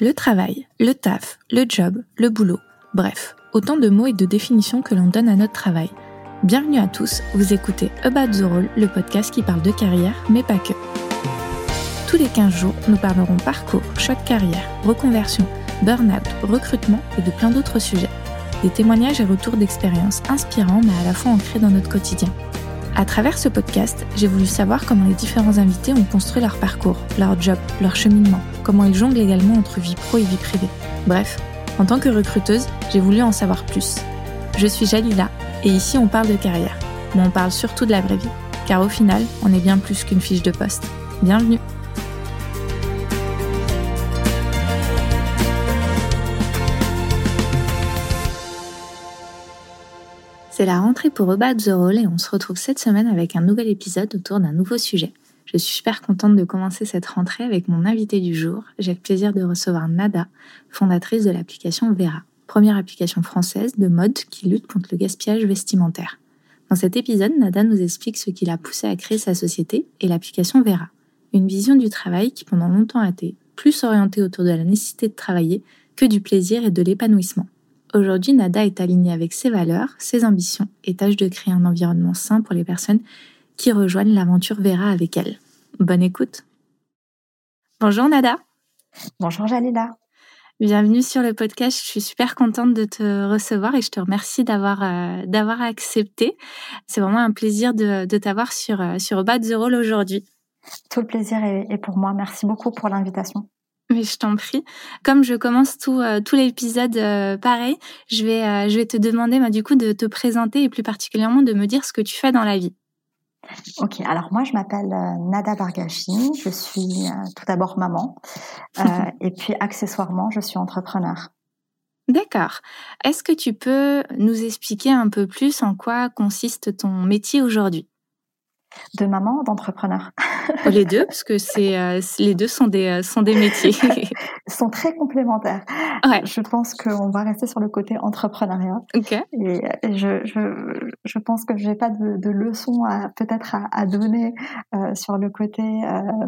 Le travail, le taf, le job, le boulot, bref, autant de mots et de définitions que l'on donne à notre travail. Bienvenue à tous, vous écoutez About the Role, le podcast qui parle de carrière, mais pas que. Tous les 15 jours, nous parlerons parcours, de carrière, reconversion, burn-out, recrutement et de plein d'autres sujets. Des témoignages et retours d'expériences inspirants mais à la fois ancrés dans notre quotidien. À travers ce podcast, j'ai voulu savoir comment les différents invités ont construit leur parcours, leur job, leur cheminement, comment ils jonglent également entre vie pro et vie privée. Bref, en tant que recruteuse, j'ai voulu en savoir plus. Je suis Jalila et ici on parle de carrière, mais on parle surtout de la vraie vie, car au final, on est bien plus qu'une fiche de poste. Bienvenue C'est la rentrée pour About the Roll et on se retrouve cette semaine avec un nouvel épisode autour d'un nouveau sujet. Je suis super contente de commencer cette rentrée avec mon invité du jour. J'ai le plaisir de recevoir Nada, fondatrice de l'application Vera, première application française de mode qui lutte contre le gaspillage vestimentaire. Dans cet épisode, Nada nous explique ce qui l'a poussé à créer sa société et l'application Vera. Une vision du travail qui pendant longtemps a été plus orientée autour de la nécessité de travailler que du plaisir et de l'épanouissement. Aujourd'hui, Nada est alignée avec ses valeurs, ses ambitions et tâche de créer un environnement sain pour les personnes qui rejoignent l'aventure Vera avec elle. Bonne écoute. Bonjour Nada. Bonjour Jalila. Bienvenue sur le podcast. Je suis super contente de te recevoir et je te remercie d'avoir euh, d'avoir accepté. C'est vraiment un plaisir de, de t'avoir sur euh, sur Bad the Roll aujourd'hui. Tout le plaisir est, pour moi. Merci beaucoup pour l'invitation. Mais je t'en prie. Comme je commence tout, euh, tout l'épisode pareil, je vais, je vais te demander bah, du coup de te présenter et plus particulièrement de me dire ce que tu fais dans la vie. Ok, alors moi je m'appelle euh, Nada Bargashi, je suis euh, tout d'abord maman euh, et puis accessoirement je suis entrepreneur. D'accord. Est-ce que tu peux nous expliquer un peu plus en quoi consiste ton métier aujourd'hui? De maman, d'entrepreneur. Les deux, parce que c'est euh, les deux sont des euh, sont des métiers. sont très complémentaires. Ouais. Je pense qu'on va rester sur le côté entrepreneuriat. Ok. Et je, je, je pense que j'ai pas de, de leçons à peut-être à, à, donner euh, sur le côté euh,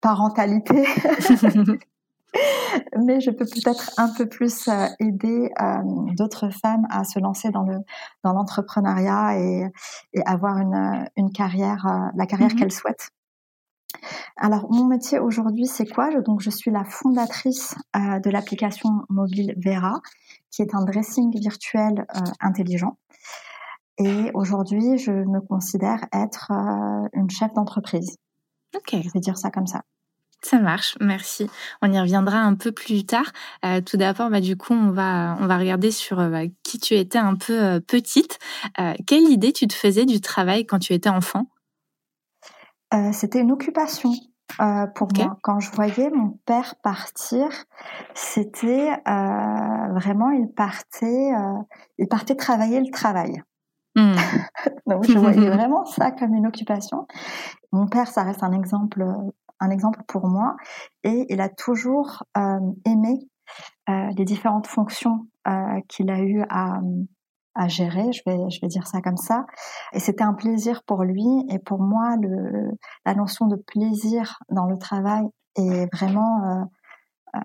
parentalité. mais je peux peut-être un peu plus euh, aider euh, d'autres femmes à se lancer dans le dans l'entrepreneuriat et, et, avoir une, une carrière euh, la carrière mm-hmm. qu'elles souhaitent. Alors mon métier aujourd'hui c'est quoi? Donc je suis la fondatrice de l'application mobile Vera qui est un dressing virtuel intelligent. Et aujourd'hui, je me considère être une chef d'entreprise. Ok. Je vais dire ça comme ça. Ça marche, merci. On y reviendra un peu plus tard. Euh, tout d'abord, bah, du coup, on va, on va regarder sur euh, bah, qui tu étais un peu euh, petite. quelle idée tu te faisais du travail quand tu étais enfant? C'était une occupation. pour moi, quand je voyais mon père partir, c'était vraiment il partait, il partait travailler le travail. Hmm. Donc je voyais vraiment ça comme une occupation. Mon père, ça reste un exemple un exemple pour moi. Et il a toujours euh, aimé euh, les différentes fonctions euh, qu'il a eu à, gérer, je vais, je vais dire ça comme ça. Et c'était un plaisir pour lui et pour moi, la notion de plaisir dans le travail est vraiment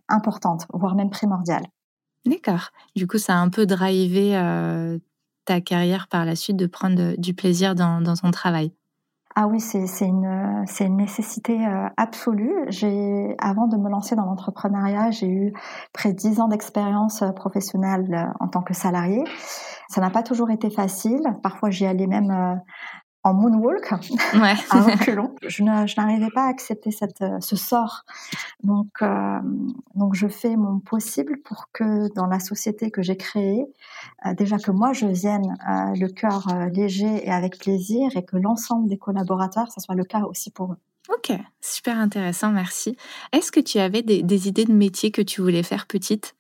importante, voire même primordiale. D'accord. Du coup, ça a un peu drivé ta carrière par la suite de prendre du plaisir dans, dans ton travail. Ah oui, c'est une, une nécessité euh, absolue. Avant de me lancer dans l'entrepreneuriat, j'ai eu près de 10 ans d'expérience euh, professionnelle euh, en tant que salarié. Ça n'a pas toujours été facile. Parfois, j'y allais même en moonwalk, ouais. à reculons. Je n'arrivais pas à accepter cette, euh, ce sort. Donc, euh, donc, je fais mon possible pour que dans la société que j'ai créée, euh, déjà que moi je vienne euh, le cœur léger et avec plaisir, et que l'ensemble des collaborateurs, ça soit le cas aussi pour eux. Ok, super intéressant, merci. Est-ce que tu avais des, des idées de métier que tu voulais faire petite?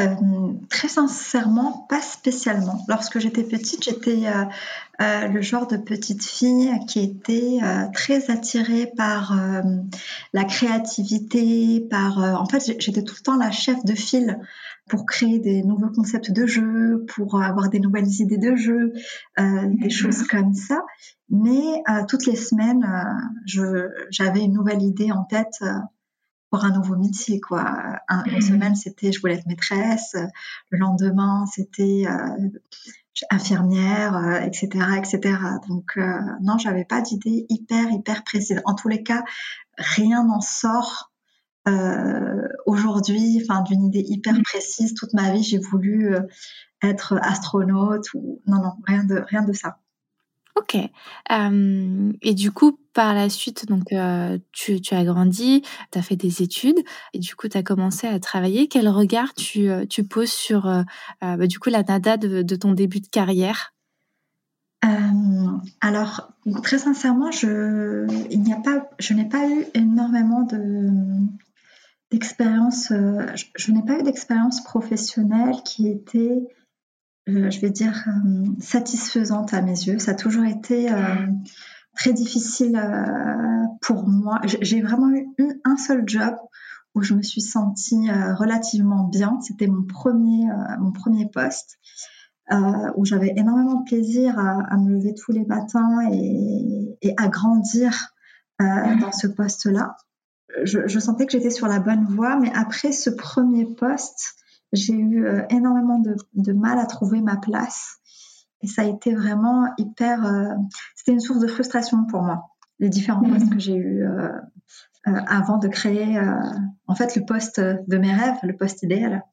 Euh, très sincèrement, pas spécialement. Lorsque j'étais petite, j'étais euh, euh, le genre de petite fille qui était très attirée par la créativité, par. en fait, j'étais tout le temps la chef de file pour créer des nouveaux concepts de jeu, pour avoir des nouvelles idées de jeu, des choses comme ça. Mais toutes les semaines, j'avais une nouvelle idée en tête pour un nouveau métier, quoi. une mhm. semaine, c'était je voulais être maîtresse. Le lendemain, c'était euh, infirmière, etc., etc. Donc, non, j'avais pas d'idée hyper, hyper précise. En tous les cas, rien n'en sort aujourd'hui, enfin, d'une idée hyper mhm. précise. Toute ma vie, j'ai voulu être astronaute ou non, non, rien de, rien de ça. Ok. et du coup, par la suite, donc tu, as grandi, tu as fait des études et du coup, tu as commencé à travailler. Quel regard tu, poses sur bah, du coup la nada de, ton début de carrière? Alors, très sincèrement, je, il a pas, je n'ai pas eu énormément de d'expérience. je n'ai pas eu d'expérience professionnelle qui était euh, je vais dire, euh, satisfaisante à mes yeux. Ça a toujours été euh, très difficile pour moi. J'ai vraiment eu un seul job où je me suis sentie relativement bien. C'était mon premier, mon premier poste. où j'avais énormément de plaisir à, me lever tous les matins et, à grandir dans ce poste-là. Je, je, sentais que j'étais sur la bonne voie, mais après ce premier poste, j'ai eu euh, énormément de, mal à trouver ma place. Et ça a été vraiment hyper. Euh, c'était une source de frustration pour moi, les différents postes que j'ai eus euh, avant de créer, en fait, le poste de mes rêves, le poste idéal.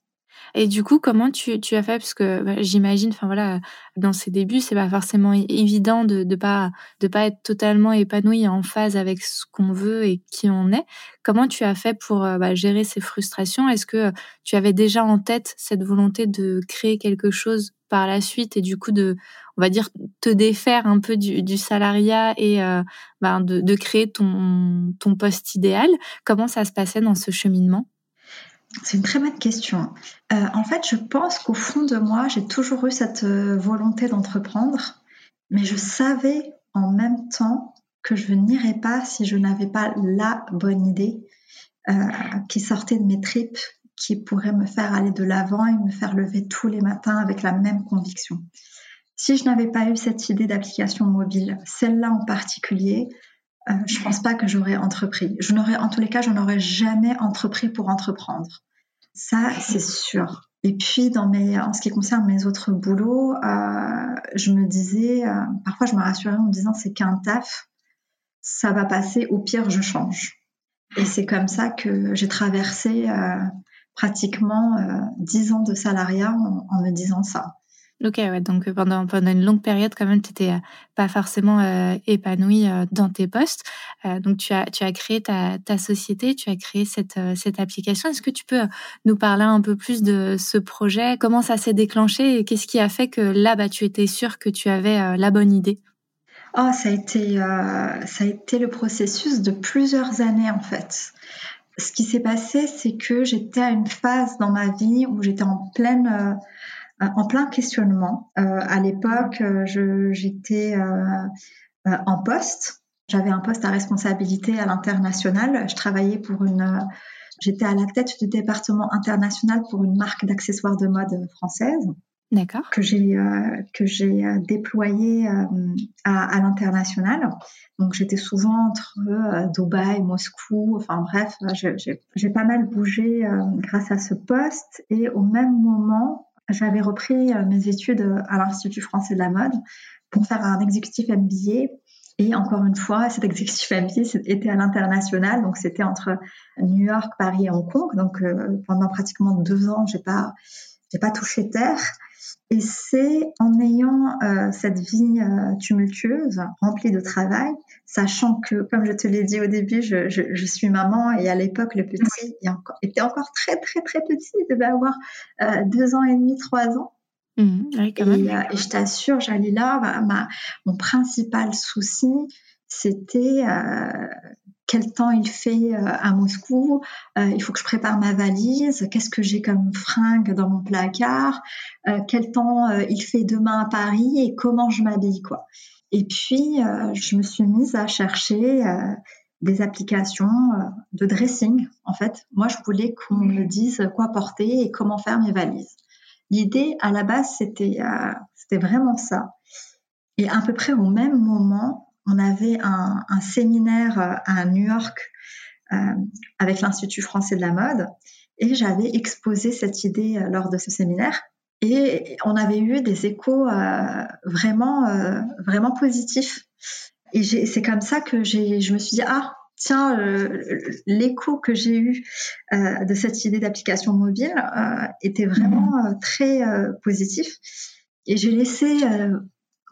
Et du coup, comment tu, as fait? Parce que bah, j'imagine, enfin voilà, dans ses débuts, c'est pas forcément évident de ne pas, de pas être totalement épanoui en phase avec ce qu'on veut et qui on est. Comment tu as fait pour euh, bah, gérer ces frustrations? Est-ce que tu avais déjà en tête cette volonté de créer quelque chose par la suite et du coup de, on va dire, te défaire un peu du, salariat et euh, bah, de, de créer ton, ton poste idéal? Comment ça se passait dans ce cheminement? C'est une très bonne question. Euh, en fait, je pense qu'au fond de moi, j'ai toujours eu cette euh, volonté d'entreprendre, mais je savais en même temps que je n'irais pas si je n'avais pas la bonne idée euh, qui sortait de mes tripes, qui pourrait me faire aller de l'avant et me faire lever tous les matins avec la même conviction. Si je n'avais pas eu cette idée d'application mobile, celle-là en particulier, euh, je pense pas que j'aurais entrepris. Je n'aurais, en tous les cas, je n'aurais jamais entrepris pour entreprendre. Ça, c'est sûr. Et puis, dans mes, en ce qui concerne mes autres boulots, euh, je me disais, euh, parfois, je me rassurais en me disant, c'est qu'un taf, ça va passer. Au pire, je change. Et c'est comme ça que j'ai traversé pratiquement dix ans de salariat en me disant ça. Ok, ouais, donc euh, pendant, pendant une longue période, quand même, tu n'étais euh, pas forcément euh, épanoui dans tes postes. donc, tu as, tu as créé ta, société, tu as créé cette, cette application. Est-ce que tu peux nous parler un peu plus de ce projet? Comment ça s'est déclenché et qu'est-ce qui a fait que là, bah, tu étais sûr que tu avais la bonne idée? Oh, ça a été, ça a été le processus de plusieurs années, en fait. Ce qui s'est passé, c'est que j'étais à une phase dans ma vie où j'étais en pleine en plein questionnement. Euh, à l'époque, euh, j'étais en poste. J'avais un poste à responsabilité à l'international. Je travaillais pour une J'étais à la tête du département international pour une marque d'accessoires de mode française. D'accord. Que j'ai que j'ai déployé à, à l'international. Donc j'étais souvent entre Dubaï, Moscou. Enfin bref, j'ai pas mal bougé grâce à ce poste. Et au même moment, j'avais repris euh, mes études euh, à l'Institut français de la mode pour faire un exécutif MBA. Et encore une fois, cet exécutif MBA était à l'international, donc c'était entre New York, Paris et Hong Kong. Donc euh, pendant pratiquement deux ans, j'ai pas, pas touché terre. Et c'est en ayant euh, cette vie euh, tumultueuse, remplie de travail, sachant que, comme je te l'ai dit au début, je, je, je, suis maman et à l'époque, le petit encore, était encore très, très, très petit. Il devait avoir euh, deux ans et demi, trois ans. Mmh, oui, quand même. Et, et, je t'assure, Jalila, ma, ma, mon principal souci, c'était quel temps il fait euh, à Moscou, euh, il faut que je prépare ma valise, qu'est-ce que j'ai comme fringue dans mon placard, euh, quel temps il fait demain à Paris et comment je m'habille quoi. Et puis je me suis mise à chercher des applications de dressing en fait. Moi je voulais qu'on me dise quoi porter et comment faire mes valises. L'idée à la base c'était c'était vraiment ça. Et à peu près au même moment, on avait un, séminaire euh, à New York avec l'Institut français de la mode et j'avais exposé cette idée lors de ce séminaire. Et on avait eu des échos vraiment, vraiment positifs. Et c'est comme ça que je me suis dit, ah, tiens, euh, l'écho que j'ai eu euh, de cette idée d'application mobile euh, était vraiment mhm. très positif. Et j'ai laissé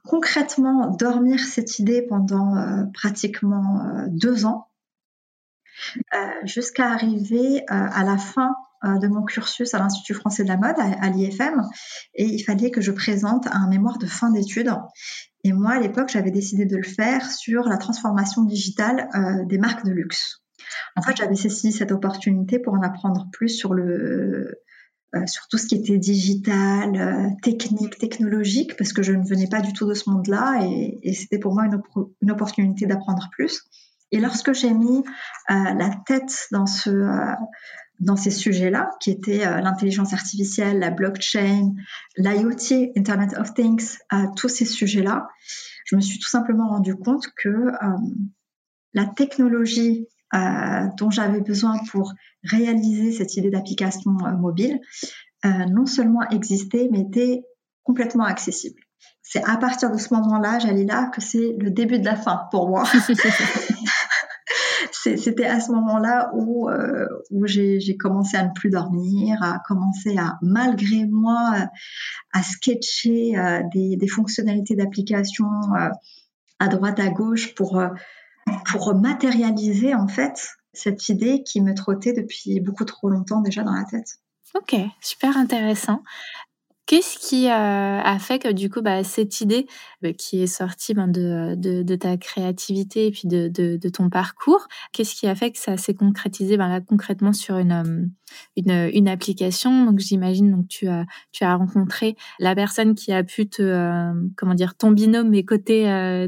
concrètement dormir cette idée pendant pratiquement deux ans, jusqu'à arriver à la fin de mon cursus à l'Institut français de la mode, à, l'IFM, et il fallait que je présente un mémoire de fin d'études. Et moi, à l'époque, j'avais décidé de le faire sur la transformation digitale euh, des marques de luxe. En fait, j'avais saisi cette opportunité pour en apprendre plus sur le euh, sur tout ce qui était digital, euh, technique, technologique, parce que je ne venais pas du tout de ce monde-là et, et c'était pour moi une, opportunité d'apprendre plus. Et lorsque j'ai mis la tête dans ce dans ces sujets-là, qui étaient euh, l'intelligence artificielle, la blockchain, l'IoT, Internet of Things, euh, tous ces sujets-là, je me suis tout simplement rendu compte que euh, la technologie dont j'avais besoin pour réaliser cette idée d'application mobile, non seulement existait, mais était complètement accessible. C'est à partir de ce moment-là, j'allais là, que c'est le début de la fin pour moi. c'était à ce moment-là où, euh, où j'ai commencé à ne plus dormir, à commencer à, malgré moi, à sketcher euh, des, des, fonctionnalités d'application euh, à droite, à gauche pour, pour matérialiser en fait cette idée qui me trottait depuis beaucoup trop longtemps déjà dans la tête. Ok, super intéressant. Qu'est-ce qui a fait que du coup, bah, cette idée bah, qui est sortie ben, de, ta créativité et puis de, ton parcours, qu'est-ce qui a fait que ça s'est concrétisé ben, concrètement sur une, une, application? Donc j'imagine donc tu as rencontré la personne qui a pu te comment dire ton binôme mais côté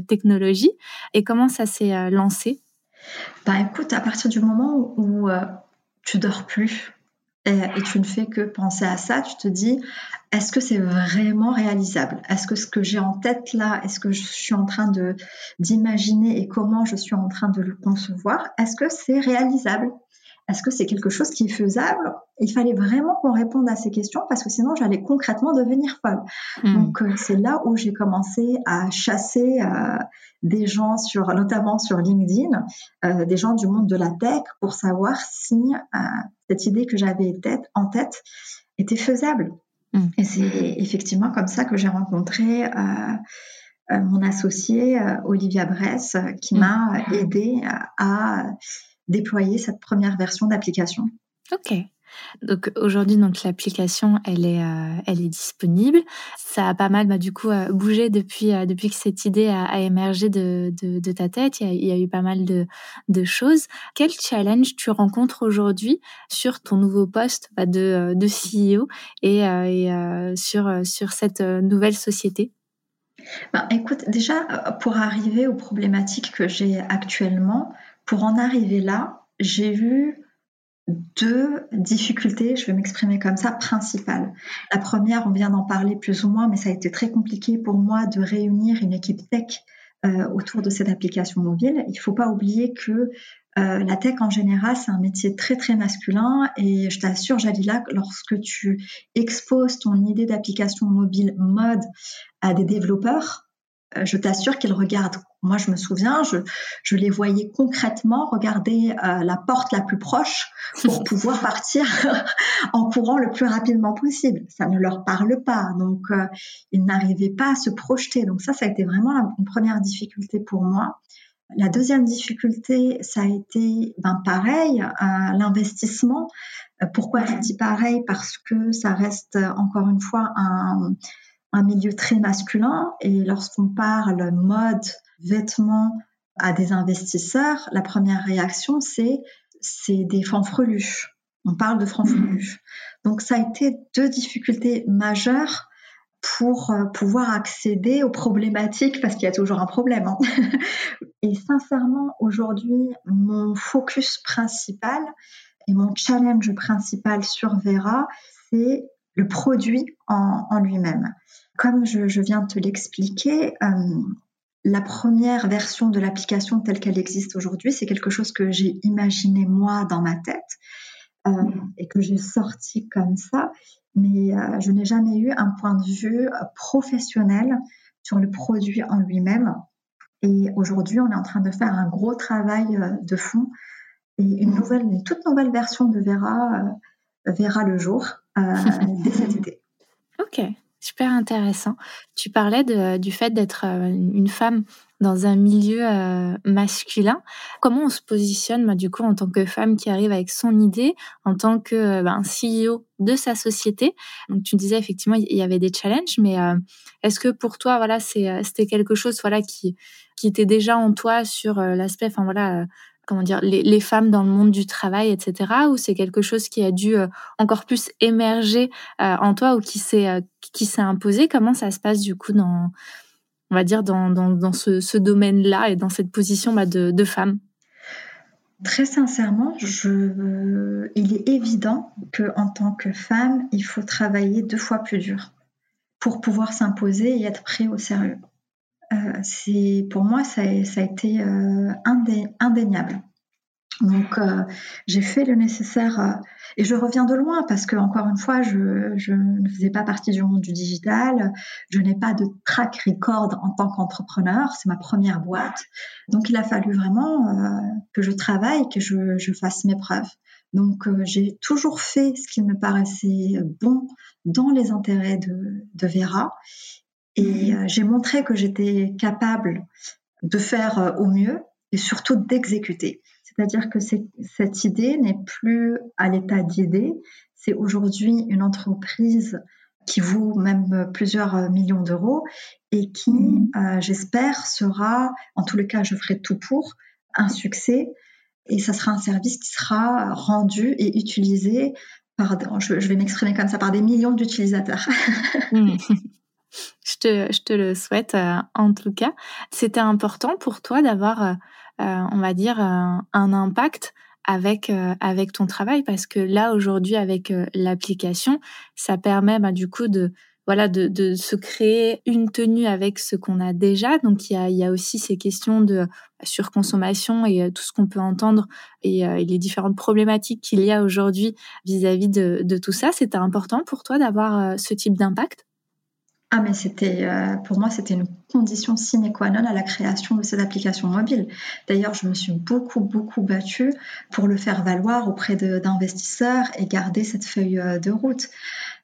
technologie. Et comment ça s'est lancé? Bah écoute, à partir du moment où tu dors plus, et, tu ne fais que penser à ça, tu te dis, est-ce que c'est vraiment réalisable? Est-ce que ce que j'ai en tête là, est-ce que je suis en train de d'imaginer et comment je suis en train de le concevoir Est-ce que c'est réalisable? Est-ce que c'est quelque chose qui est faisable? Il fallait vraiment qu'on réponde à ces questions parce que sinon j'allais concrètement devenir folle. Hmm. Donc euh, c'est là où j'ai commencé à chasser euh, des gens sur, notamment sur LinkedIn, euh, des gens du monde de la tech pour savoir si cette idée que j'avais en tête était faisable. Hmm. Et c'est effectivement comme ça que j'ai rencontré mon associé Olivia Bress qui hmm. m'a aidé à déployer cette première version d'application. Ok. Donc aujourd'hui, donc l'application, elle est, euh, elle est disponible. Ça a pas mal, bah, du coup, euh, bougé depuis, euh, depuis que cette idée a, émergé de, de, ta tête. Il y, a, eu pas mal de, de choses. Quel challenge tu rencontres aujourd'hui sur ton nouveau poste bah, de, de CEO et, et sur, sur cette nouvelle société? Ben, écoute, déjà, pour arriver aux problématiques que j'ai actuellement, pour en arriver là, j'ai eu deux difficultés, je vais m'exprimer comme ça, principales. La première, on vient d'en parler plus ou moins, mais ça a été très compliqué pour moi de réunir une équipe tech euh, autour de cette application mobile. Il ne faut pas oublier que euh, la tech en général, c'est un métier très très masculin et je t'assure, Jalila, lorsque tu exposes ton idée d'application mobile mode à des développeurs, euh, je t'assure qu'ils regardent. Moi, je me souviens, je, je les voyais concrètement regarder euh, la porte la plus proche pour pouvoir partir en courant le plus rapidement possible. Ça ne leur parle pas, donc euh, ils n'arrivaient pas à se projeter. Donc ça, ça a été vraiment une première difficulté pour moi. La deuxième difficulté, ça a été, ben pareil, l'investissement. Pourquoi je dis pareil? Parce que ça reste encore une fois un un milieu très masculin et lorsqu'on parle mode, vêtements à des investisseurs, la première réaction c'est c'est des fanfreluches. On parle de fanfreluches. Donc ça a été deux difficultés majeures pour euh, pouvoir accéder aux problématiques parce qu'il y a toujours un problème. Hein. Et sincèrement, aujourd'hui, mon focus principal et mon challenge principal sur Vera, c'est le produit en, lui-même. Comme je, viens de te l'expliquer, euh, la première version de l'application telle qu'elle existe aujourd'hui, c'est quelque chose que j'ai imaginé moi dans ma tête euh, et que j'ai sorti comme ça, mais euh, je n'ai jamais eu un point de vue professionnel sur le produit en lui-même. Et aujourd'hui, on est en train de faire un gros travail de fond et une nouvelle, une toute nouvelle version de Vera verra le jour été. Ok, Super intéressant. Tu parlais du fait d'être euh, une femme dans un milieu euh, masculin. Comment on se positionne, du coup, en tant que femme qui arrive avec son idée, en tant que euh, bah, CEO de sa société? Donc, tu disais effectivement, il y avait des challenges, mais est-ce que pour toi, voilà, c'était quelque chose, voilà, qui qui était déjà en toi sur l'aspect, enfin voilà, comment dire, les, femmes dans le monde du travail, etc. Ou c'est quelque chose qui a dû euh, encore plus émerger euh, en toi ou qui s'est euh, qui s'est imposé? Comment ça se passe du coup dans, on va dire, dans, ce, domaine-là et dans cette position bah, de, femme? Très sincèrement, il est évident que en tant que femme, il faut travailler deux fois plus dur pour pouvoir s'imposer et être pris au sérieux. Euh, c'est pour moi ça a, été euh, indéniable. Donc euh, j'ai fait le nécessaire et je reviens de loin parce que encore une fois je, ne faisais pas partie du monde du digital, je n'ai pas de track record en tant qu'entrepreneur, c'est ma première boîte. Donc il a fallu vraiment que je travaille, que je, fasse mes preuves. Donc j'ai toujours fait ce qui me paraissait bon dans les intérêts de Vera et euh, j'ai montré que j'étais capable de faire euh, au mieux et surtout d'exécuter. C'est-à-dire que cette idée n'est plus à l'état d'idée, c'est aujourd'hui une entreprise qui vaut même plusieurs euh, millions d'euros et qui, mmh. j'espère, sera, en tous les cas, je ferai tout pour, un succès et ça sera un service qui sera rendu et utilisé par, je, vais m'exprimer comme ça, par des millions d'utilisateurs. Je te, je te le souhaite euh, en tout cas. C'était important pour toi d'avoir, euh, euh, on va dire, un impact avec avec ton travail parce que là aujourd'hui avec l'application, ça permet bah, du coup de voilà de, se créer une tenue avec ce qu'on a déjà. Donc il y a, y a aussi ces questions de surconsommation et tout ce qu'on peut entendre et, les différentes problématiques qu'il y a aujourd'hui vis-à-vis de tout ça. C'était important pour toi d'avoir ce type d'impact? Ah, mais c'était, euh, pour moi, c'était une condition sine qua non à la création de cette application mobile. D'ailleurs, je me suis beaucoup, beaucoup battue pour le faire valoir auprès d'investisseurs et garder cette feuille euh, de route.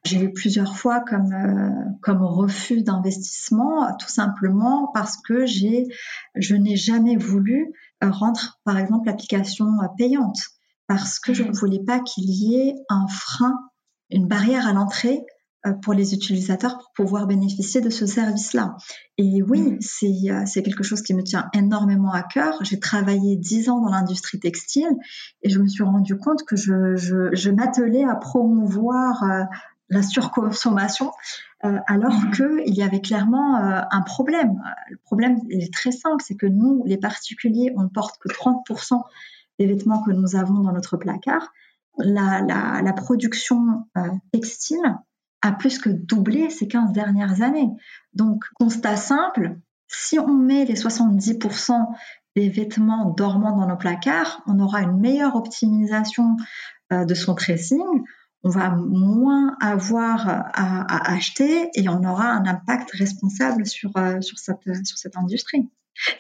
J'ai eu plusieurs fois comme, euh, comme refus d'investissement, tout simplement parce que j'ai, je n'ai jamais voulu rendre, par exemple, l'application payante, parce que je ne voulais pas qu'il y ait un frein, une barrière à l'entrée euh, pour les utilisateurs pour pouvoir bénéficier de ce service-là. Et oui, mm. euh, c'est quelque chose qui me tient énormément à cœur. J'ai travaillé dix ans dans l'industrie textile et je me suis rendu compte que je, je, je m'attelais à promouvoir euh, la surconsommation alors mm. qu'il y avait clairement un problème. Le problème est très simple, c'est que nous, les particuliers, on ne porte que 30% des vêtements que nous avons dans notre placard. La, la, la production textile plus que doublé ces 15 dernières années. Donc, constat simple, si on met les 70% des vêtements dormants dans nos placards, on aura une meilleure optimisation euh, de son tracing, on va moins avoir à, acheter et on aura un impact responsable sur, euh, sur, cette, sur cette industrie.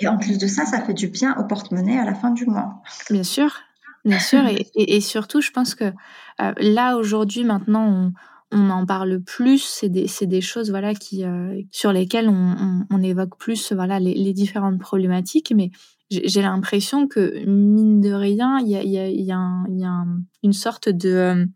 Et en plus de ça, ça fait du bien au porte-monnaie à la fin du mois. Bien sûr, bien sûr. et, surtout, je pense que euh, là, aujourd'hui, maintenant, on, on en parle plus, c'est des, des, choses voilà qui euh, sur lesquelles on, on, évoque plus voilà les, les différentes problématiques, mais j'ai l'impression que mine de rien, il y a, y a, y a, y a une sorte de euh,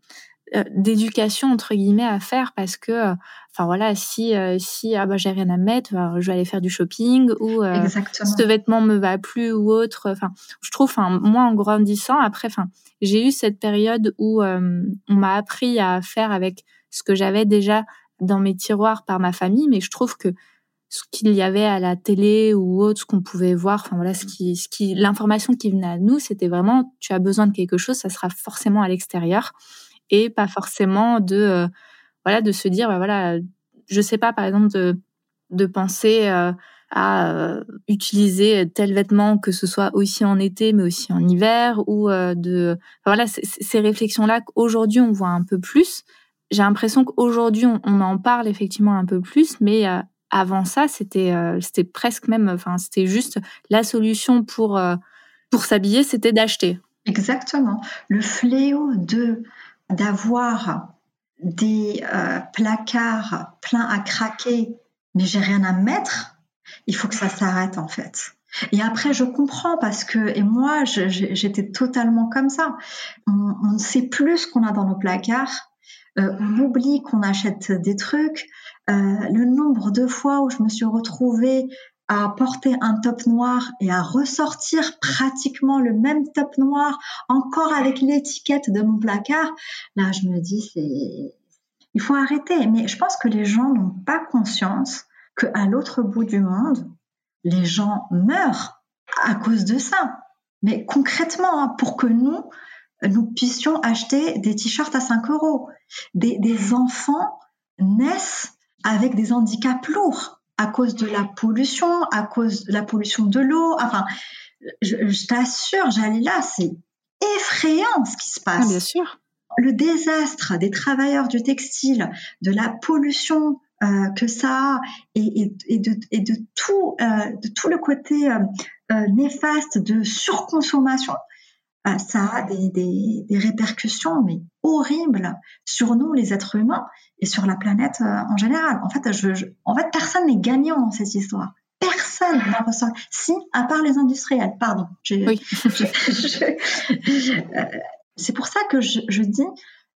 euh, d'éducation entre guillemets à faire parce que enfin voilà si si ah bah j'ai rien à mettre je vais aller faire du shopping ou ce vêtement me va plus ou autre. Enfin je trouve enfin moi en grandissant après enfin j'ai eu cette période où on m'a appris à faire avec ce que j'avais déjà dans mes tiroirs par ma famille, mais je trouve que ce qu'il y avait à la télé ou autre, ce qu'on pouvait voir, enfin voilà, ce qui, ce qui, l'information qui venait à nous, c'était vraiment, tu as besoin de quelque chose, ça sera forcément à l'extérieur et pas forcément de, euh, voilà, de se dire, bah voilà, je sais pas, par exemple, de, de penser euh, à utiliser tel vêtement, que ce soit aussi en été, mais aussi en hiver, ou de voilà ces réflexions-là qu'aujourd'hui on voit un peu plus. J'ai l'impression qu'aujourd'hui on, en parle effectivement un peu plus, mais avant ça c'était c'était presque même, enfin c'était juste la solution pour pour s'habiller, c'était d'acheter. Exactement. Le fléau de d'avoir des euh, placards pleins à craquer, mais j'ai rien à mettre, il faut que ça s'arrête en fait. Et après, je comprends parce que, et moi, j'étais totalement comme ça. On, ne sait plus ce qu'on a dans nos placards. Euh, on oublie qu'on achète des trucs. Euh, le nombre de fois où je me suis retrouvée à porter un top noir et à ressortir pratiquement le même top noir encore avec l'étiquette de mon placard, là je me dis c'est il faut arrêter. Mais je pense que les gens n'ont pas conscience qu'à l'autre bout du monde, les gens meurent à cause de ça. Mais concrètement, hein, pour que nous, nous puissions acheter des t-shirts à 5 euros. Des, des enfants naissent avec des handicaps lourds à cause de la pollution, à cause de la pollution de l'eau. Enfin, je, t'assure, j'allais là, c'est effrayant ce qui se passe. Ah, bien sûr. Le désastre des travailleurs du textile, de la pollution euh, que ça a et, de, tout, euh, de tout le côté euh, néfaste de surconsommation, ça a des, répercussions mais horribles sur nous les êtres humains et sur la planète euh, en général. En fait, je, en fait, personne n'est gagnant dans cette histoire. Personne n'en ressort. Si, à part les industriels. Pardon. Oui. Euh, c'est pour ça que je, je dis,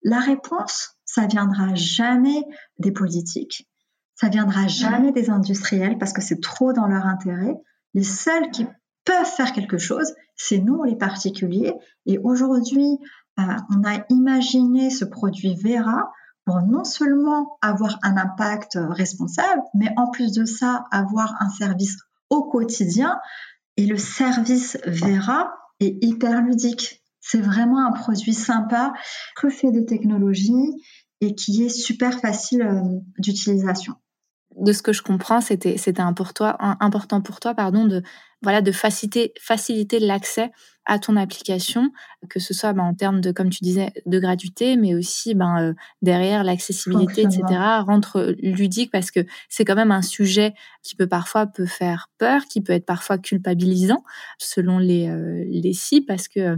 la réponse, ça viendra jamais des politiques, ça viendra jamais des industriels parce que c'est trop dans leur intérêt. Les seuls qui peuvent faire quelque chose, c'est nous les particuliers. Et aujourd'hui, euh, on a imaginé ce produit Vera pour non seulement avoir un impact responsable, mais en plus de ça, avoir un service au quotidien. Et le service Vera est hyper ludique. C'est vraiment un produit sympa, fait de technologie et qui est super facile euh, d'utilisation de ce que je comprends, c'était c'était important pour toi pardon de voilà de faciliter faciliter l'accès à ton application, que ce soit ben, en termes de comme tu disais de gratuité, mais aussi ben euh, derrière l'accessibilité etc. rentre ludique parce que c'est quand même un sujet qui peut parfois peut faire peur, qui peut être parfois culpabilisant selon les euh, les sites parce que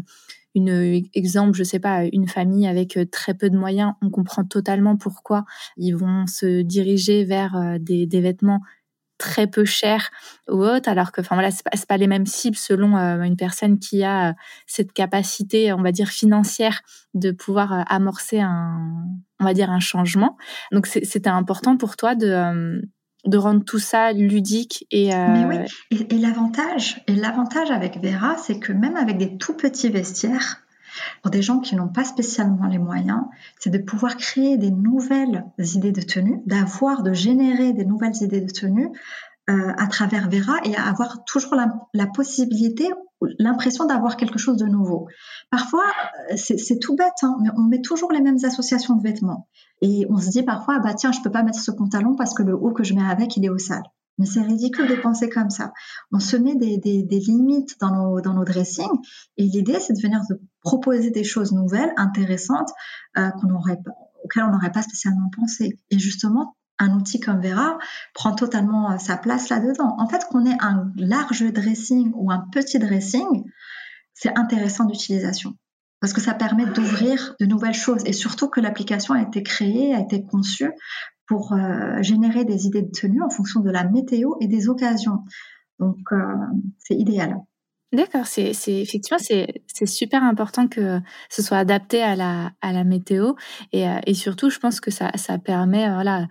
une exemple, je sais pas, une famille avec euh, très peu de moyens, on comprend totalement pourquoi ils vont se diriger vers euh, des, des vêtements très peu chers ou autres, alors que, enfin voilà, c'est pas, les mêmes cibles selon euh, une personne qui a cette capacité, on va dire financière, de pouvoir amorcer un, on va dire un changement. Donc c'était important pour toi de de rendre tout ça ludique et euh... Mais oui, et, l'avantage et l'avantage avec Vera, c'est que même avec des tout petits vestiaires, pour des gens qui n'ont pas spécialement les moyens, c'est de pouvoir créer des nouvelles idées de tenue, d'avoir, de générer des nouvelles idées de tenue euh, à travers Vera et avoir toujours la, possibilité, l'impression d'avoir quelque chose de nouveau. Parfois, euh, c'est tout bête, hein, mais on met toujours les mêmes associations de vêtements. Et on se dit parfois, bah tiens, je peux pas mettre ce pantalon parce que le haut que je mets avec, il est au sale. Mais c'est ridicule de penser comme ça. On se met des, limites dans nos, dressings et l'idée, c'est de venir de proposer des choses nouvelles, intéressantes, euh, auxquelles on n'aurait pas spécialement pensé. Et justement, un outil comme Vera prend totalement euh, sa place là-dedans. En fait, qu'on ait un large dressing ou un petit dressing, c'est intéressant d'utilisation parce que ça permet d'ouvrir de nouvelles choses et surtout que l'application a été créée, a été conçue pour euh, générer des idées de tenue en fonction de la météo et des occasions. Donc, euh, c'est idéal. D'accord, c'est effectivement c'est super important que ce soit adapté à la à la météo et, et surtout je pense que ça ça permet voilà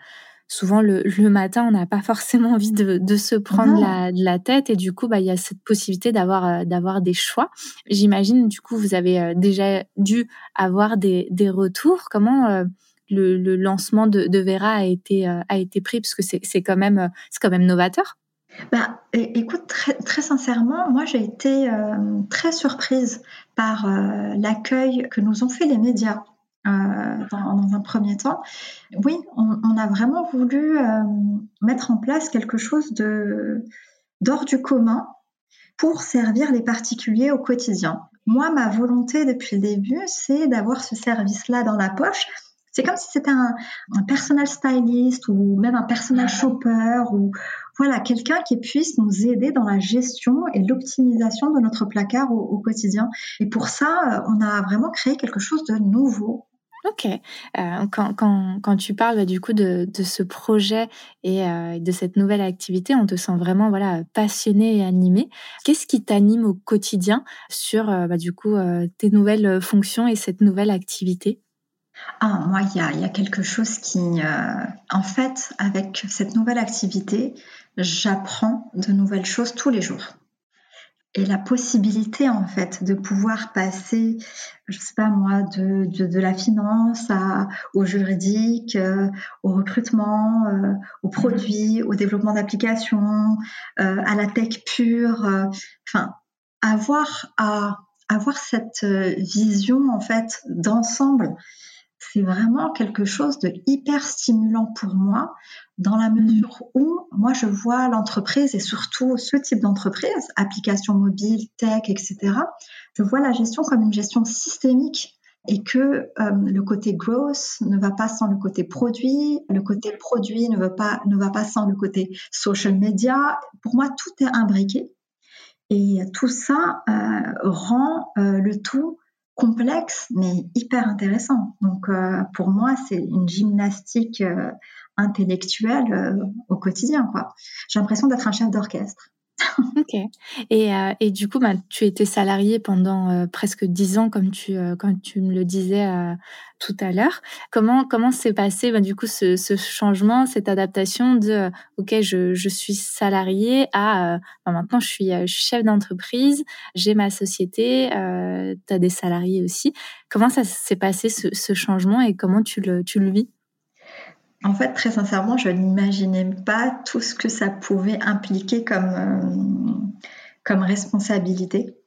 souvent le, le matin, on n'a pas forcément envie de, de se prendre la, la, tête et du coup, bah, il y a cette possibilité d'avoir euh, d'avoir des choix. J'imagine, du coup, vous avez euh, déjà dû avoir des, des retours. Comment euh, le, lancement de, Vera a été a été pris parce que c'est quand même c'est quand même novateur. Bah, écoute, très, très sincèrement, moi j'ai été très surprise par l'accueil que nous ont fait les médias euh, dans, un premier temps. Oui, on, a vraiment voulu euh, mettre en place quelque chose de d'hors du commun pour servir les particuliers au quotidien. Moi, ma volonté depuis le début, c'est d'avoir ce service-là dans la poche. C'est comme si c'était un, un personal stylist ou même un personal shopper ou voilà quelqu'un qui puisse nous aider dans la gestion et l'optimisation de notre placard au, quotidien. Et pour ça, on a vraiment créé quelque chose de nouveau. Ok. Euh, quand, quand, quand, tu parles bah, du coup de, de, ce projet et euh, de cette nouvelle activité, on te sent vraiment voilà passionné et animé. Qu'est-ce qui t'anime au quotidien sur euh, bah, du coup tes nouvelles fonctions et cette nouvelle activité? Ah, moi, il y a, y a, quelque chose qui, en fait, avec cette nouvelle activité, j'apprends de nouvelles choses tous les jours. Et la possibilité en fait de pouvoir passer, je sais pas moi, de, de, la finance à, au juridique, euh, au recrutement, euh, au produit, au développement d'applications, euh, à la tech pure, enfin avoir à avoir cette vision en fait d'ensemble c'est vraiment quelque chose de hyper stimulant pour moi dans la mesure où moi je vois l'entreprise et surtout ce type d'entreprise, applications mobiles, tech, etc. Je vois la gestion comme une gestion systémique et que euh, le côté growth ne va pas sans le côté produit, le côté produit ne va pas ne va pas sans le côté social media. Pour moi, tout est imbriqué et tout ça euh, rend euh, le tout complexe mais hyper intéressant. Donc euh, pour moi, c'est une gymnastique euh, intellectuelle euh, au quotidien. J'ai l'impression d'être un chef d'orchestre. Ok. Et, euh, et, du coup, bah, tu étais salarié pendant euh, presque dix ans, comme tu, euh, comme tu me le disais tout à l'heure. Comment comment s'est passé bah, du coup ce, ce, changement, cette adaptation de ok, je, je suis salarié à bah, maintenant je suis, chef d'entreprise, j'ai ma société, tu as des salariés aussi. Comment ça s'est passé ce, ce, changement et comment tu le, tu le vis? En fait, très sincèrement, je n'imaginais pas tout ce que ça pouvait impliquer comme, euh, comme responsabilité.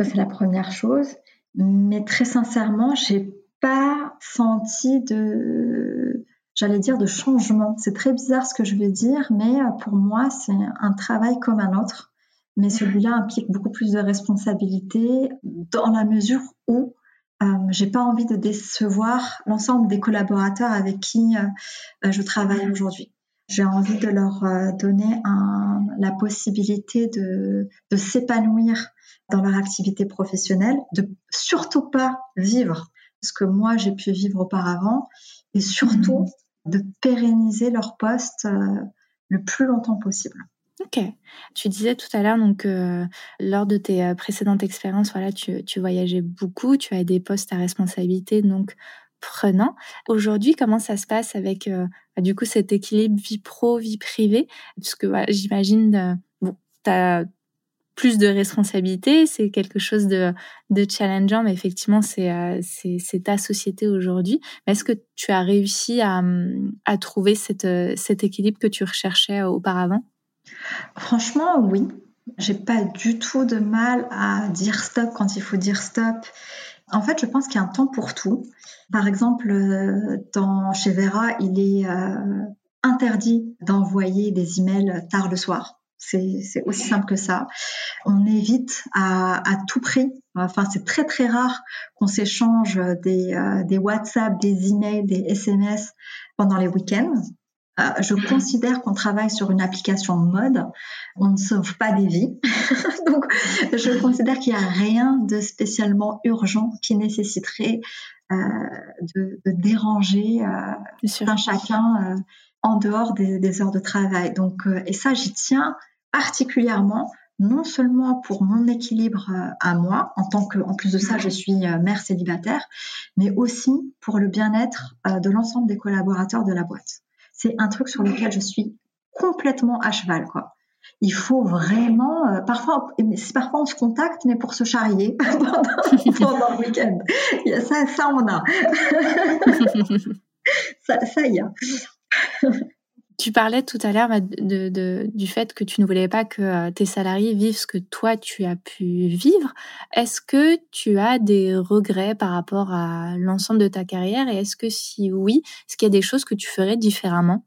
Ça, c'est la première chose. Mais très sincèrement, j'ai pas senti de, j'allais dire, de changement. C'est très bizarre ce que je vais dire, mais euh, pour moi, c'est un travail comme un autre. Mais celui-là implique beaucoup plus de responsabilité dans la mesure où euh, j'ai pas envie de décevoir l'ensemble des collaborateurs avec qui euh, je travaille aujourd'hui. J'ai envie de leur euh, donner un, la possibilité de, de s'épanouir dans leur activité professionnelle, de surtout pas vivre ce que moi j'ai pu vivre auparavant, et surtout mmh. de pérenniser leur poste le plus longtemps possible. Ok. Tu disais tout à l'heure donc euh, lors de tes euh, précédentes expériences, voilà, tu, tu, voyageais beaucoup, tu as des postes à responsabilité donc prenants. Aujourd'hui, comment ça se passe avec euh, bah, du coup cet équilibre vie pro vie privée? Parce que voilà, j'imagine bon, tu as plus de responsabilités, c'est quelque chose de, de challengeant, mais effectivement, c'est ta société aujourd'hui. Est-ce que tu as réussi à, à trouver cet équilibre que tu recherchais auparavant? Franchement, oui. J'ai pas du tout de mal à dire stop quand il faut dire stop. En fait, je pense qu'il y a un temps pour tout. Par exemple, euh, chez Vera, il est euh, interdit d'envoyer des emails tard le soir. C'est aussi simple que ça. On évite à, tout prix. Enfin, c'est très très rare qu'on s'échange des, euh, des WhatsApp, des emails, des SMS pendant les week-ends. Euh, je considère qu'on travaille sur une application mode. On ne sauve pas des vies. Donc, je considère qu'il n'y a rien de spécialement urgent qui nécessiterait euh, de, de, déranger euh, un chacun euh, en dehors des, des, heures de travail. Donc, euh, et ça, j'y tiens particulièrement non seulement pour mon équilibre à moi, en tant que, en plus de ça, je suis mère célibataire, mais aussi pour le bien-être de l'ensemble des collaborateurs de la boîte c'est un truc sur lequel je suis complètement à cheval, quoi. Il faut vraiment, euh, parfois, parfois on se contacte, mais pour se charrier pendant, le week-end. Ça, ça, on a. ça, ça y est. Tu parlais tout à l'heure de, du fait que tu ne voulais pas que euh, tes salariés vivent ce que toi tu as pu vivre. Est-ce que tu as des regrets par rapport à l'ensemble de ta carrière? Et est-ce que si oui, est-ce qu'il y a des choses que tu ferais différemment?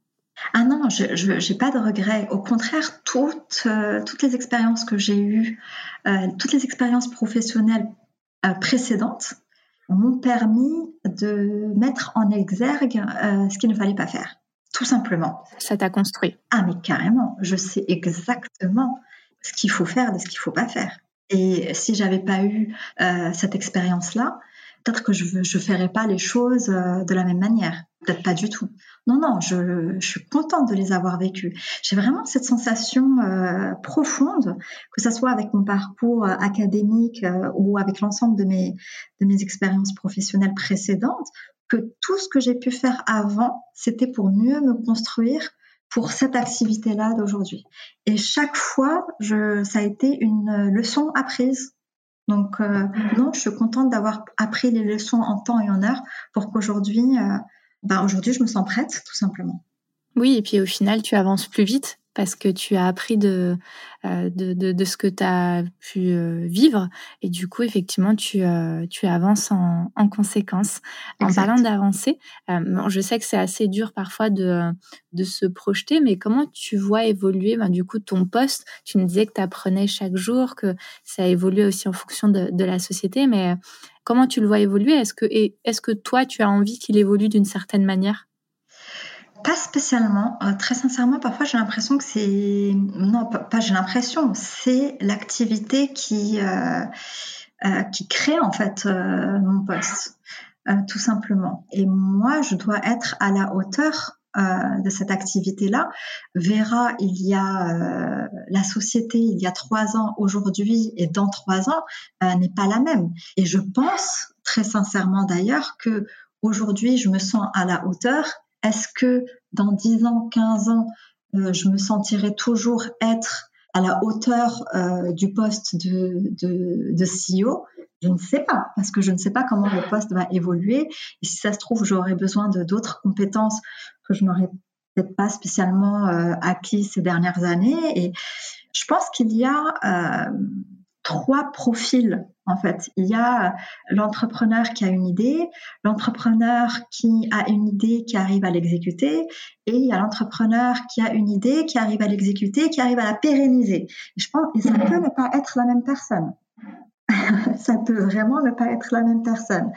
Ah non, je n'ai pas de regrets. Au contraire, toutes, euh, toutes les expériences que j'ai eues, euh, toutes les expériences professionnelles précédentes m'ont permis de mettre en exergue ce qu'il ne fallait pas faire, tout simplement. Ça t'a construit. Ah mais carrément, je sais exactement ce qu'il faut faire de ce qu'il ne faut pas faire. Et si j'avais pas eu cette expérience-là, peut-être que je ne ferais pas les choses euh, de la même manière. Peut-être pas du tout. Non, non, je, suis contente de les avoir vécues. J'ai vraiment cette sensation euh, profonde, que ce soit avec mon parcours euh, académique ou avec l'ensemble de mes, de mes expériences professionnelles précédentes, que tout ce que j'ai pu faire avant, c'était pour mieux me construire pour cette activité-là d'aujourd'hui. Et chaque fois, je, ça a été une leçon apprise donc euh, non, je suis contente d'avoir appris les leçons en temps et en heure pour qu'aujourd'hui, euh, bah, aujourd'hui, je me sens prête, tout simplement. Oui, et puis au final, tu avances plus vite parce que tu as appris de, euh, de, de, ce que tu as pu euh, vivre. Et du coup, effectivement, tu, euh, tu avances en, en conséquence. En parlant d'avancer, je sais que c'est assez dur parfois de, de se projeter, mais comment tu vois évoluer ben, du coup ton poste? Tu me disais que tu apprenais chaque jour, que ça évoluait aussi en fonction de, de la société, mais comment tu le vois évoluer? Est-ce que, est-ce que toi, tu as envie qu'il évolue d'une certaine manière? Pas spécialement. Euh, très sincèrement, parfois j'ai l'impression que c'est... Non, pas, j'ai l'impression, c'est l'activité qui, euh, euh, qui crée en fait mon poste, tout simplement. Et moi, je dois être à la hauteur de cette activité-là. Vera, il y a la société il y a trois ans aujourd'hui et dans trois ans n'est pas la même. Et je pense très sincèrement d'ailleurs que aujourd'hui je me sens à la hauteur est-ce que dans 10 ans, 15 ans, euh, je me sentirai toujours être à la hauteur euh, du poste de, de, CEO Je ne sais pas, parce que je ne sais pas comment le poste va évoluer. Et si ça se trouve, j'aurai besoin de d'autres compétences que je n'aurais peut-être pas spécialement euh, acquis ces dernières années. Et je pense qu'il y a trois profils en fait. Il y a l'entrepreneur qui a une idée, l'entrepreneur qui a une idée qui arrive à l'exécuter, et il y a l'entrepreneur qui a une idée qui arrive à l'exécuter, qui arrive à la pérenniser. je pense ça peut ne pas être la même personne. ça peut vraiment ne pas être la même personne.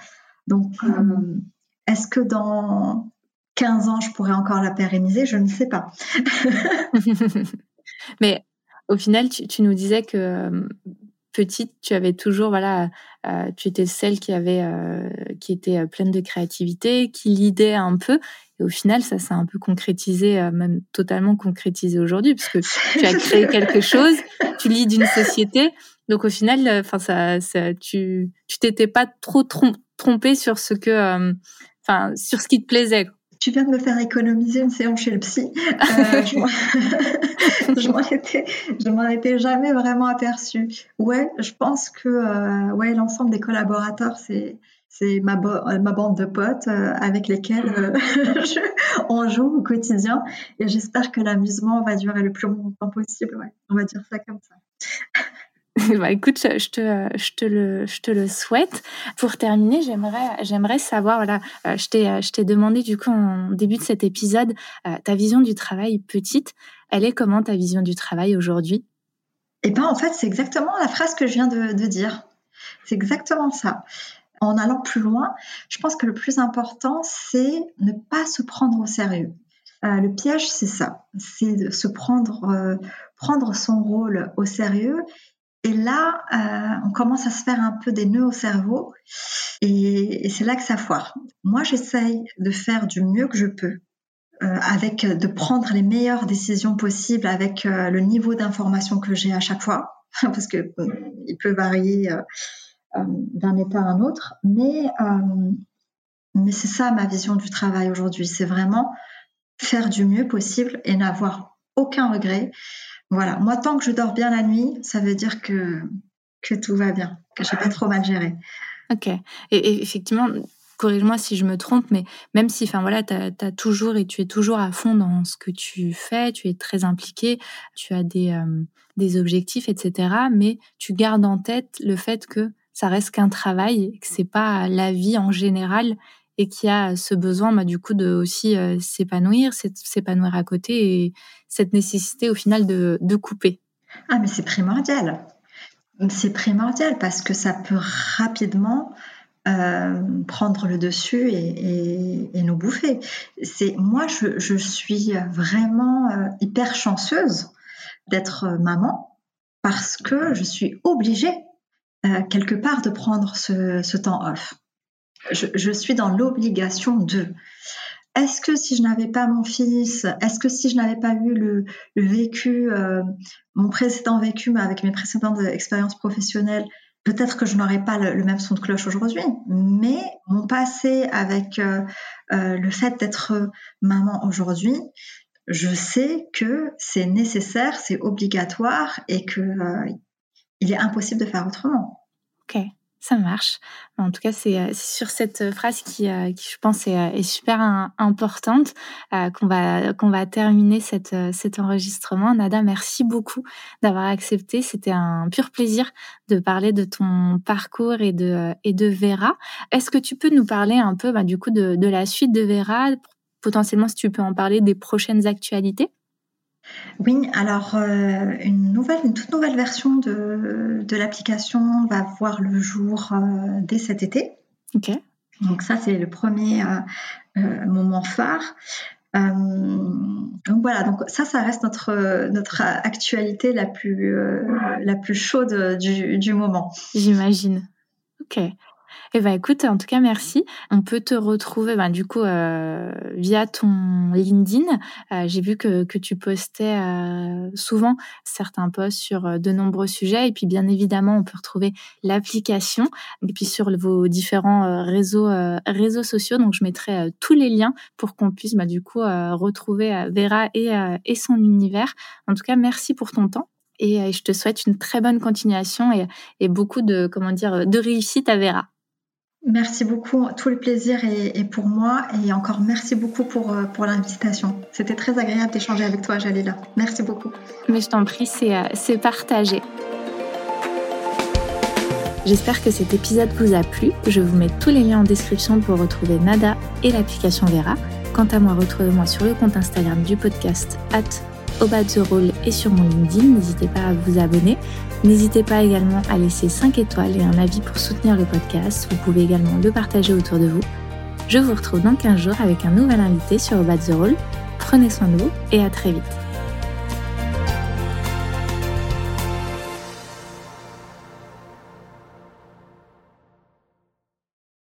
Donc, euh, est-ce que dans 15 ans, je pourrais encore la pérenniser? Je ne sais pas. Mais au final, tu, nous disais que euh, petite, tu avais toujours, voilà, euh, tu étais celle qui avait, euh, qui était euh, pleine de créativité, qui lidait un peu. Et au final, ça s'est un peu concrétisé, même totalement concrétisé aujourd'hui, parce que tu as créé quelque chose, tu lis d'une société. Donc au final, enfin ça, ça, tu, tu t'étais pas trop trompé sur ce que, enfin sur ce qui te plaisait tu viens de me faire économiser une séance chez le psy. Euh, je m'en étais, jamais vraiment aperçue. Ouais, je pense que euh, ouais, l'ensemble des collaborateurs, c'est c'est ma, ma bande de potes euh, avec lesquels on joue au quotidien. Et j'espère que l'amusement va durer le plus longtemps possible. Ouais. On va dire ça comme ça. bah, écoute, je te, je, te le, je te le souhaite. Pour terminer, j'aimerais, savoir, voilà, euh, je t'ai, euh, je t'ai demandé du coup en début de cet épisode euh, ta vision du travail petite. Elle est comment ta vision du travail aujourd'hui? Eh ben, en fait, c'est exactement la phrase que je viens de, de dire. C'est exactement ça. En allant plus loin, je pense que le plus important, c'est ne pas se prendre au sérieux. le piège, c'est ça, c'est de se prendre, prendre son rôle au sérieux et là, euh, on commence à se faire un peu des nœuds au cerveau et, c'est là que ça foire. Moi, j'essaye de faire du mieux que je peux, euh, avec de prendre les meilleures décisions possibles avec euh, le niveau d'information que j'ai à chaque fois, parce que il peut varier d'un état à un autre. Mais mais c'est ça ma vision du travail aujourd'hui. C'est vraiment faire du mieux possible et n'avoir aucun regret voilà, moi tant que je dors bien la nuit, ça veut dire que, que tout va bien, que j'ai pas trop mal géré. Ok. Et, effectivement, corrige-moi si je me trompe, mais même si, enfin voilà, tu toujours et tu es toujours à fond dans ce que tu fais, tu es très impliqué, tu as des, euh, des objectifs, etc. Mais tu gardes en tête le fait que ça reste qu'un travail, que c'est pas la vie en général et qui a ce besoin bah, du coup de aussi s'épanouir, s'épanouir à côté et cette nécessité au final de, couper. Ah mais c'est primordial. C'est primordial parce que ça peut rapidement euh, prendre le dessus et, nous bouffer. Moi, je, suis vraiment euh, hyper chanceuse d'être maman parce que je suis obligée euh, quelque part de prendre ce, temps off. Je, suis dans l'obligation de. Est-ce que si je n'avais pas mon fils, est-ce que si je n'avais pas eu le, vécu, mon précédent vécu avec mes précédentes expériences professionnelles, Peut-être que je n'aurais pas le, même son de cloche aujourd'hui, mais mon passé avec euh, euh, le fait d'être maman aujourd'hui, je sais que c'est nécessaire, c'est obligatoire et que euh, il est impossible de faire autrement. Ok ça marche. En tout cas, c'est euh, sur cette phrase qui, euh, qui je pense, est, euh, est super importante qu'on va, qu'on va terminer cette, cet enregistrement. Nada, merci beaucoup d'avoir accepté. C'était un pur plaisir de parler de ton parcours et de, et de Vera. Est-ce que tu peux nous parler un peu bah, du coup de, de la suite de Vera? Potentiellement, si tu peux en parler des prochaines actualités? Oui, alors euh, une nouvelle, une toute nouvelle version de, l'application va voir le jour euh, dès cet été. Ok. Donc ça, c'est le premier euh, moment phare. donc voilà, donc ça, ça reste notre notre actualité la plus la plus chaude du, du moment. J'imagine. Ok. Eh ben écoute, en tout cas merci. On peut te retrouver ben, du coup euh, via ton LinkedIn. Euh, j'ai vu que, que tu postais euh, souvent certains posts sur de nombreux sujets et puis bien évidemment on peut retrouver l'application et puis sur vos différents réseaux réseaux sociaux. Donc je mettrai tous les liens pour qu'on puisse ben, du coup retrouver Vera et, et son univers. En tout cas merci pour ton temps et je te souhaite une très bonne continuation et, et, beaucoup de comment dire de réussite à Vera. Merci beaucoup. Tout le plaisir est, pour moi et encore merci beaucoup pour, euh, pour l'invitation. C'était très agréable d'échanger avec toi, Jalila. Merci beaucoup. Mais je t'en prie, c'est euh, partagé. J'espère que cet épisode vous a plu. Je vous mets tous les liens en description pour retrouver Nada et l'application Vera. Quant à moi, retrouvez-moi sur le compte Instagram du podcast at et sur mon LinkedIn. N'hésitez pas à vous abonner. N'hésitez pas également à laisser 5 étoiles et un avis pour soutenir le podcast. Vous pouvez également le partager autour de vous. Je vous retrouve dans 15 jours avec un nouvel invité sur Au the Roll. Prenez soin de vous et à très vite.